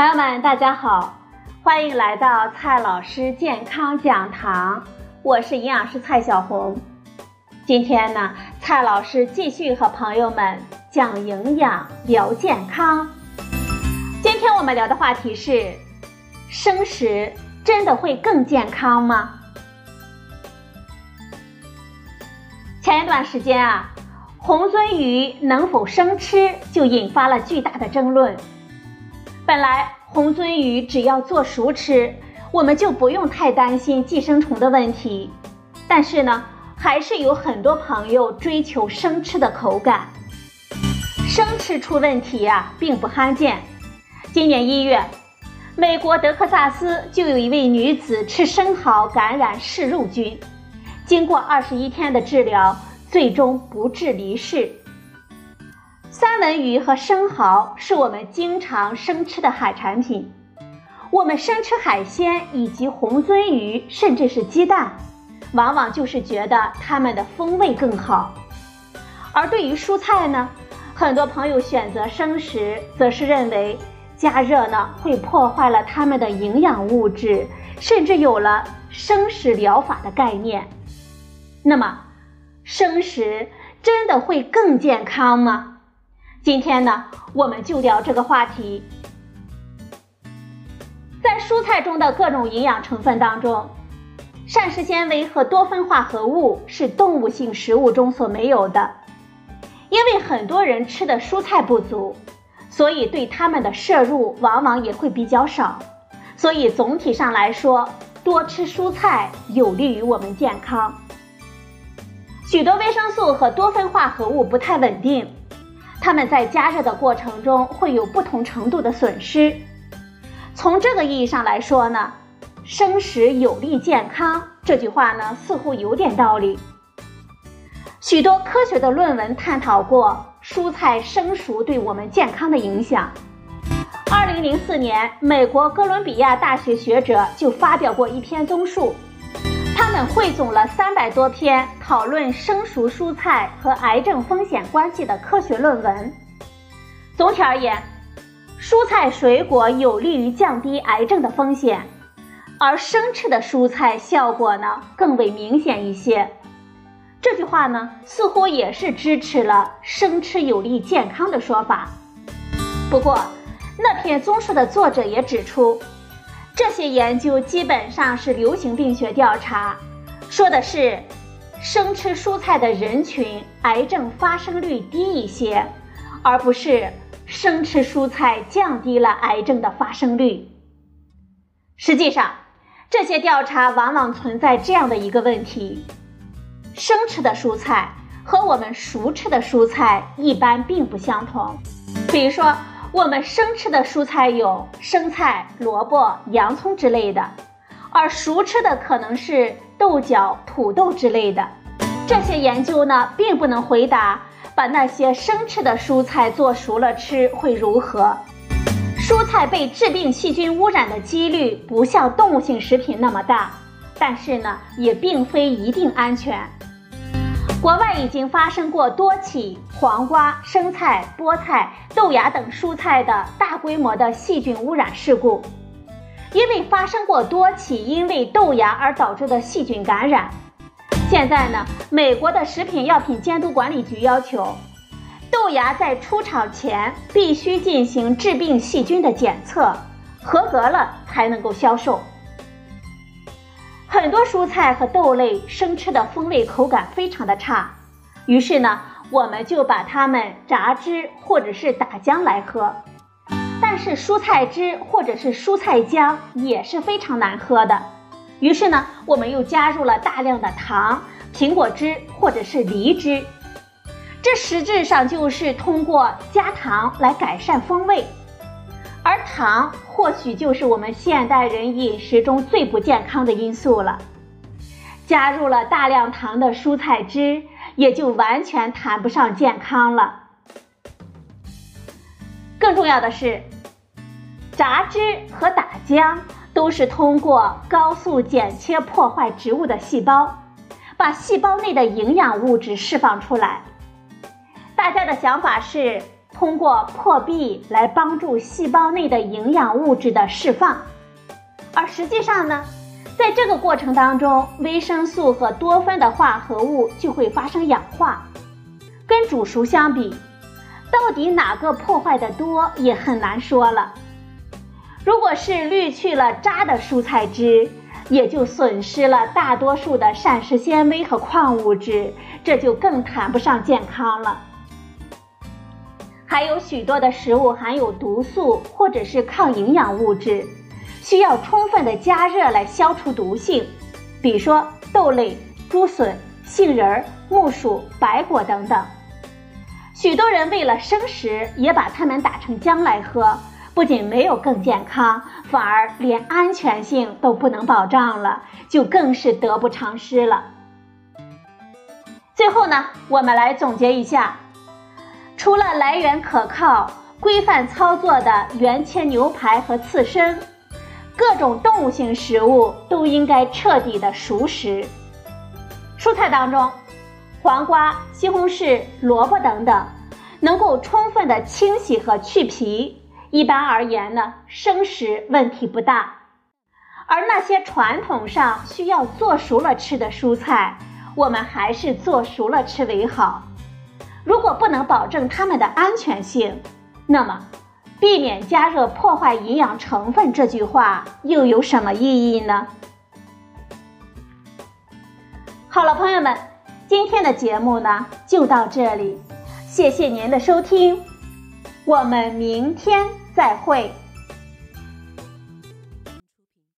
朋友们，大家好，欢迎来到蔡老师健康讲堂，我是营养师蔡小红。今天呢，蔡老师继续和朋友们讲营养、聊健康。今天我们聊的话题是：生食真的会更健康吗？前一段时间啊，红鳟鱼能否生吃就引发了巨大的争论。本来红鳟鱼只要做熟吃，我们就不用太担心寄生虫的问题。但是呢，还是有很多朋友追求生吃的口感。生吃出问题呀，并不罕见。今年一月，美国德克萨斯就有一位女子吃生蚝感染嗜肉菌，经过二十一天的治疗，最终不治离世。三文鱼和生蚝是我们经常生吃的海产品。我们生吃海鲜以及红鳟鱼，甚至是鸡蛋，往往就是觉得它们的风味更好。而对于蔬菜呢，很多朋友选择生食，则是认为加热呢会破坏了它们的营养物质，甚至有了生食疗法的概念。那么，生食真的会更健康吗？今天呢，我们就聊这个话题。在蔬菜中的各种营养成分当中，膳食纤维和多酚化合物是动物性食物中所没有的。因为很多人吃的蔬菜不足，所以对它们的摄入往往也会比较少。所以总体上来说，多吃蔬菜有利于我们健康。许多维生素和多酚化合物不太稳定。它们在加热的过程中会有不同程度的损失。从这个意义上来说呢，生食有利健康这句话呢似乎有点道理。许多科学的论文探讨过蔬菜生熟对我们健康的影响。二零零四年，美国哥伦比亚大学学者就发表过一篇综述。他们汇总了三百多篇讨论生熟蔬菜和癌症风险关系的科学论文。总体而言，蔬菜水果有利于降低癌症的风险，而生吃的蔬菜效果呢更为明显一些。这句话呢似乎也是支持了生吃有利健康的说法。不过，那篇综述的作者也指出。这些研究基本上是流行病学调查，说的是生吃蔬菜的人群癌症发生率低一些，而不是生吃蔬菜降低了癌症的发生率。实际上，这些调查往往存在这样的一个问题：生吃的蔬菜和我们熟吃的蔬菜一般并不相同。比如说。我们生吃的蔬菜有生菜、萝卜、洋葱之类的，而熟吃的可能是豆角、土豆之类的。这些研究呢，并不能回答把那些生吃的蔬菜做熟了吃会如何。蔬菜被致病细菌污染的几率不像动物性食品那么大，但是呢，也并非一定安全。国外已经发生过多起黄瓜、生菜、菠菜、豆芽等蔬菜的大规模的细菌污染事故。因为发生过多起因为豆芽而导致的细菌感染，现在呢，美国的食品药品监督管理局要求，豆芽在出厂前必须进行致病细菌的检测，合格了才能够销售。很多蔬菜和豆类生吃的风味口感非常的差，于是呢，我们就把它们榨汁或者是打浆来喝。但是蔬菜汁或者是蔬菜浆也是非常难喝的，于是呢，我们又加入了大量的糖、苹果汁或者是梨汁，这实质上就是通过加糖来改善风味。而糖或许就是我们现代人饮食中最不健康的因素了。加入了大量糖的蔬菜汁，也就完全谈不上健康了。更重要的是，榨汁和打浆都是通过高速剪切破坏植物的细胞，把细胞内的营养物质释放出来。大家的想法是。通过破壁来帮助细胞内的营养物质的释放，而实际上呢，在这个过程当中，维生素和多酚的化合物就会发生氧化。跟煮熟相比，到底哪个破坏的多也很难说了。如果是滤去了渣的蔬菜汁，也就损失了大多数的膳食纤维和矿物质，这就更谈不上健康了。还有许多的食物含有毒素或者是抗营养物质，需要充分的加热来消除毒性，比如说豆类、竹笋、杏仁、木薯、白果等等。许多人为了生食，也把它们打成浆来喝，不仅没有更健康，反而连安全性都不能保障了，就更是得不偿失了。最后呢，我们来总结一下。除了来源可靠、规范操作的原切牛排和刺身，各种动物性食物都应该彻底的熟食。蔬菜当中，黄瓜、西红柿、萝卜等等，能够充分的清洗和去皮，一般而言呢，生食问题不大。而那些传统上需要做熟了吃的蔬菜，我们还是做熟了吃为好。如果不能保证它们的安全性，那么避免加热破坏营养成分这句话又有什么意义呢？好了，朋友们，今天的节目呢就到这里，谢谢您的收听，我们明天再会。